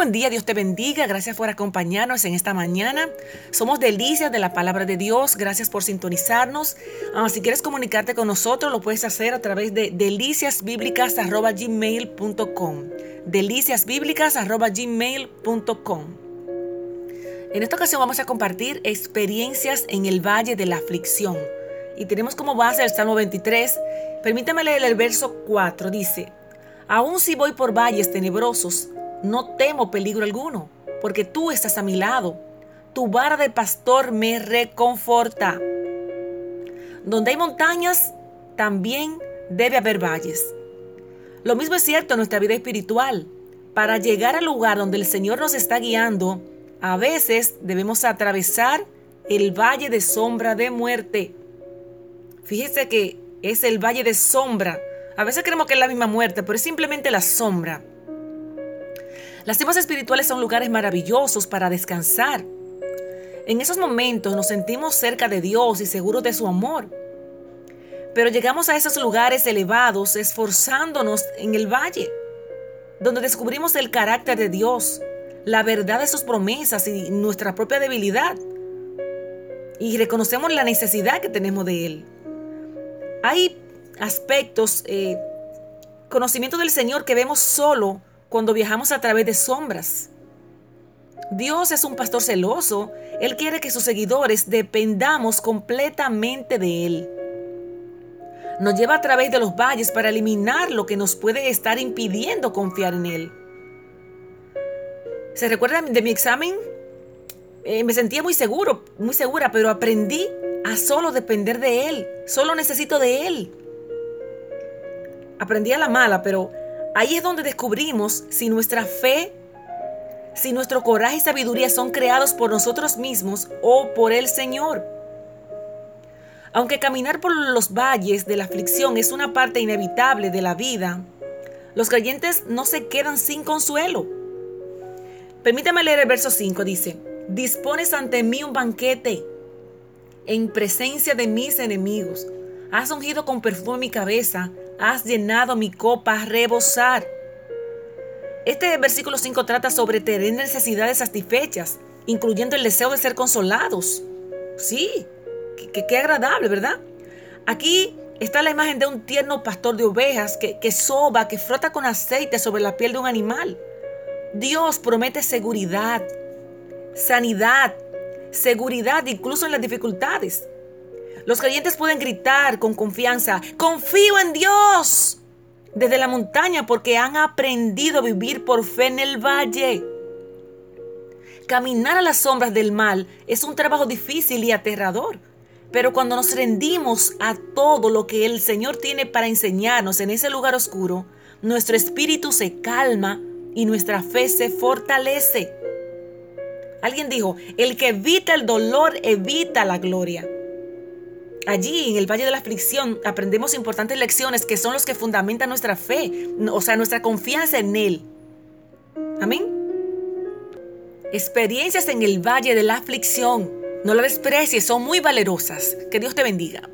buen día, Dios te bendiga, gracias por acompañarnos en esta mañana. Somos Delicias de la Palabra de Dios, gracias por sintonizarnos. Ah, si quieres comunicarte con nosotros, lo puedes hacer a través de deliciasbiblicas.gmail.com deliciasbiblicas.gmail.com En esta ocasión vamos a compartir experiencias en el Valle de la Aflicción. Y tenemos como base el Salmo 23. Permítame leer el verso 4, dice, Aún si voy por valles tenebrosos, no temo peligro alguno, porque tú estás a mi lado. Tu vara de pastor me reconforta. Donde hay montañas, también debe haber valles. Lo mismo es cierto en nuestra vida espiritual. Para llegar al lugar donde el Señor nos está guiando, a veces debemos atravesar el valle de sombra de muerte. Fíjese que es el valle de sombra. A veces creemos que es la misma muerte, pero es simplemente la sombra. Las tiendas espirituales son lugares maravillosos para descansar. En esos momentos nos sentimos cerca de Dios y seguros de su amor. Pero llegamos a esos lugares elevados esforzándonos en el valle, donde descubrimos el carácter de Dios, la verdad de sus promesas y nuestra propia debilidad. Y reconocemos la necesidad que tenemos de Él. Hay aspectos, eh, conocimiento del Señor que vemos solo cuando viajamos a través de sombras. Dios es un pastor celoso. Él quiere que sus seguidores dependamos completamente de Él. Nos lleva a través de los valles para eliminar lo que nos puede estar impidiendo confiar en Él. ¿Se recuerda de mi examen? Eh, me sentía muy seguro, muy segura, pero aprendí a solo depender de Él. Solo necesito de Él. Aprendí a la mala, pero Ahí es donde descubrimos si nuestra fe, si nuestro coraje y sabiduría son creados por nosotros mismos o por el Señor. Aunque caminar por los valles de la aflicción es una parte inevitable de la vida, los creyentes no se quedan sin consuelo. Permítame leer el verso 5, dice, dispones ante mí un banquete en presencia de mis enemigos. Has ungido con perfume mi cabeza, has llenado mi copa a rebosar. Este versículo 5 trata sobre tener necesidades satisfechas, incluyendo el deseo de ser consolados. Sí, qué agradable, ¿verdad? Aquí está la imagen de un tierno pastor de ovejas que, que soba, que frota con aceite sobre la piel de un animal. Dios promete seguridad, sanidad, seguridad incluso en las dificultades. Los creyentes pueden gritar con confianza, confío en Dios desde la montaña porque han aprendido a vivir por fe en el valle. Caminar a las sombras del mal es un trabajo difícil y aterrador, pero cuando nos rendimos a todo lo que el Señor tiene para enseñarnos en ese lugar oscuro, nuestro espíritu se calma y nuestra fe se fortalece. Alguien dijo, el que evita el dolor evita la gloria. Allí, en el Valle de la Aflicción, aprendemos importantes lecciones que son los que fundamentan nuestra fe, o sea, nuestra confianza en Él. Amén. Experiencias en el Valle de la Aflicción. No la desprecies, son muy valerosas. Que Dios te bendiga.